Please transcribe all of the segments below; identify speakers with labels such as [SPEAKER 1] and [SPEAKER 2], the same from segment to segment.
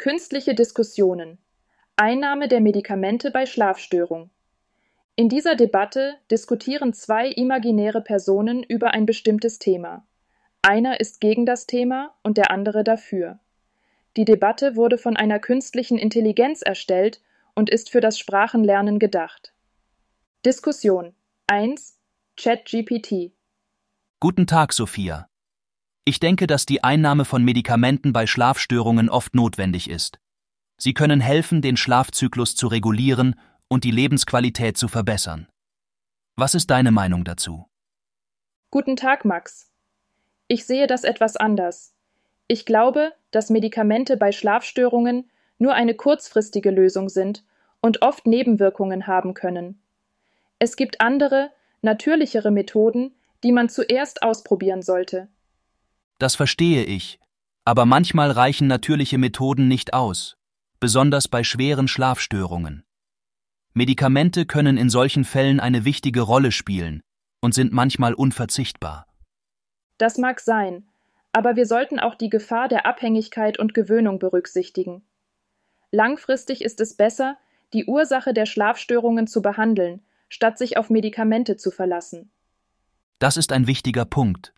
[SPEAKER 1] Künstliche Diskussionen. Einnahme der Medikamente bei Schlafstörung. In dieser Debatte diskutieren zwei imaginäre Personen über ein bestimmtes Thema. Einer ist gegen das Thema und der andere dafür. Die Debatte wurde von einer künstlichen Intelligenz erstellt und ist für das Sprachenlernen gedacht. Diskussion 1 ChatGPT
[SPEAKER 2] Guten Tag, Sophia. Ich denke, dass die Einnahme von Medikamenten bei Schlafstörungen oft notwendig ist. Sie können helfen, den Schlafzyklus zu regulieren und die Lebensqualität zu verbessern. Was ist deine Meinung dazu?
[SPEAKER 1] Guten Tag, Max. Ich sehe das etwas anders. Ich glaube, dass Medikamente bei Schlafstörungen nur eine kurzfristige Lösung sind und oft Nebenwirkungen haben können. Es gibt andere, natürlichere Methoden, die man zuerst ausprobieren sollte.
[SPEAKER 2] Das verstehe ich, aber manchmal reichen natürliche Methoden nicht aus, besonders bei schweren Schlafstörungen. Medikamente können in solchen Fällen eine wichtige Rolle spielen und sind manchmal unverzichtbar.
[SPEAKER 1] Das mag sein, aber wir sollten auch die Gefahr der Abhängigkeit und Gewöhnung berücksichtigen. Langfristig ist es besser, die Ursache der Schlafstörungen zu behandeln, statt sich auf Medikamente zu verlassen.
[SPEAKER 2] Das ist ein wichtiger Punkt.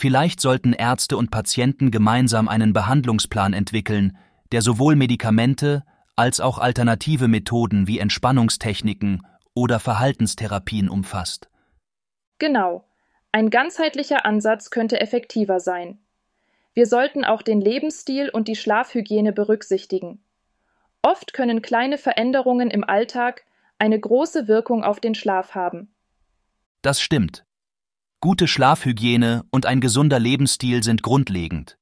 [SPEAKER 2] Vielleicht sollten Ärzte und Patienten gemeinsam einen Behandlungsplan entwickeln, der sowohl Medikamente als auch alternative Methoden wie Entspannungstechniken oder Verhaltenstherapien umfasst.
[SPEAKER 1] Genau. Ein ganzheitlicher Ansatz könnte effektiver sein. Wir sollten auch den Lebensstil und die Schlafhygiene berücksichtigen. Oft können kleine Veränderungen im Alltag eine große Wirkung auf den Schlaf haben.
[SPEAKER 2] Das stimmt. Gute Schlafhygiene und ein gesunder Lebensstil sind grundlegend.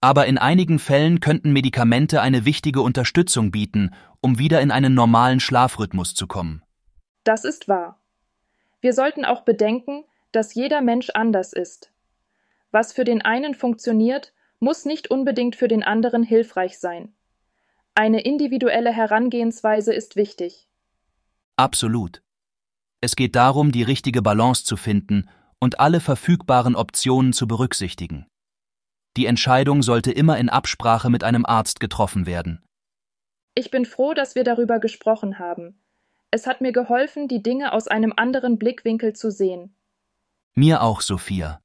[SPEAKER 2] Aber in einigen Fällen könnten Medikamente eine wichtige Unterstützung bieten, um wieder in einen normalen Schlafrhythmus zu kommen.
[SPEAKER 1] Das ist wahr. Wir sollten auch bedenken, dass jeder Mensch anders ist. Was für den einen funktioniert, muss nicht unbedingt für den anderen hilfreich sein. Eine individuelle Herangehensweise ist wichtig.
[SPEAKER 2] Absolut. Es geht darum, die richtige Balance zu finden und alle verfügbaren Optionen zu berücksichtigen. Die Entscheidung sollte immer in Absprache mit einem Arzt getroffen werden.
[SPEAKER 1] Ich bin froh, dass wir darüber gesprochen haben. Es hat mir geholfen, die Dinge aus einem anderen Blickwinkel zu sehen.
[SPEAKER 2] Mir auch, Sophia.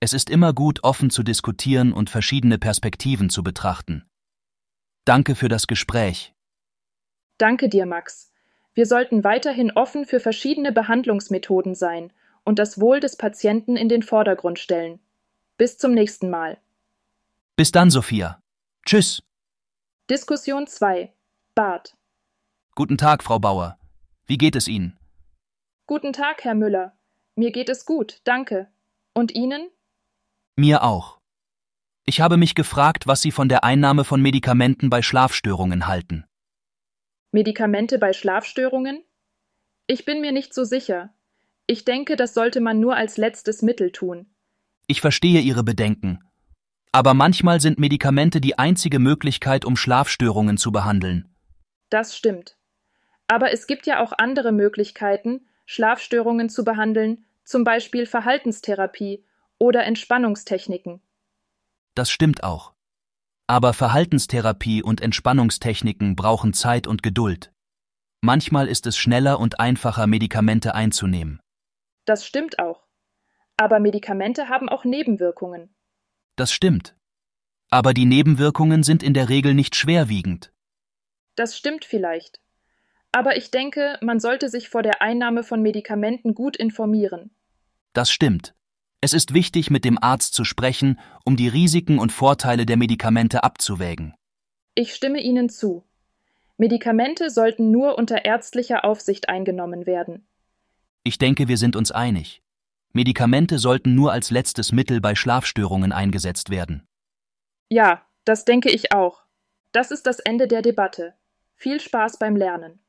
[SPEAKER 2] Es ist immer gut, offen zu diskutieren und verschiedene Perspektiven zu betrachten. Danke für das Gespräch.
[SPEAKER 1] Danke dir, Max. Wir sollten weiterhin offen für verschiedene Behandlungsmethoden sein und das Wohl des Patienten in den Vordergrund stellen. Bis zum nächsten Mal.
[SPEAKER 2] Bis dann, Sophia. Tschüss.
[SPEAKER 1] Diskussion 2. Bart.
[SPEAKER 2] Guten Tag, Frau Bauer. Wie geht es Ihnen?
[SPEAKER 1] Guten Tag, Herr Müller. Mir geht es gut, danke. Und Ihnen?
[SPEAKER 2] Mir auch. Ich habe mich gefragt, was Sie von der Einnahme von Medikamenten bei Schlafstörungen halten.
[SPEAKER 1] Medikamente bei Schlafstörungen? Ich bin mir nicht so sicher. Ich denke, das sollte man nur als letztes Mittel tun.
[SPEAKER 2] Ich verstehe Ihre Bedenken. Aber manchmal sind Medikamente die einzige Möglichkeit, um Schlafstörungen zu behandeln.
[SPEAKER 1] Das stimmt. Aber es gibt ja auch andere Möglichkeiten, Schlafstörungen zu behandeln, zum Beispiel Verhaltenstherapie oder Entspannungstechniken.
[SPEAKER 2] Das stimmt auch. Aber Verhaltenstherapie und Entspannungstechniken brauchen Zeit und Geduld. Manchmal ist es schneller und einfacher, Medikamente einzunehmen.
[SPEAKER 1] Das stimmt auch. Aber Medikamente haben auch Nebenwirkungen.
[SPEAKER 2] Das stimmt. Aber die Nebenwirkungen sind in der Regel nicht schwerwiegend.
[SPEAKER 1] Das stimmt vielleicht. Aber ich denke, man sollte sich vor der Einnahme von Medikamenten gut informieren.
[SPEAKER 2] Das stimmt. Es ist wichtig, mit dem Arzt zu sprechen, um die Risiken und Vorteile der Medikamente abzuwägen.
[SPEAKER 1] Ich stimme Ihnen zu. Medikamente sollten nur unter ärztlicher Aufsicht eingenommen werden.
[SPEAKER 2] Ich denke, wir sind uns einig. Medikamente sollten nur als letztes Mittel bei Schlafstörungen eingesetzt werden.
[SPEAKER 1] Ja, das denke ich auch. Das ist das Ende der Debatte. Viel Spaß beim Lernen.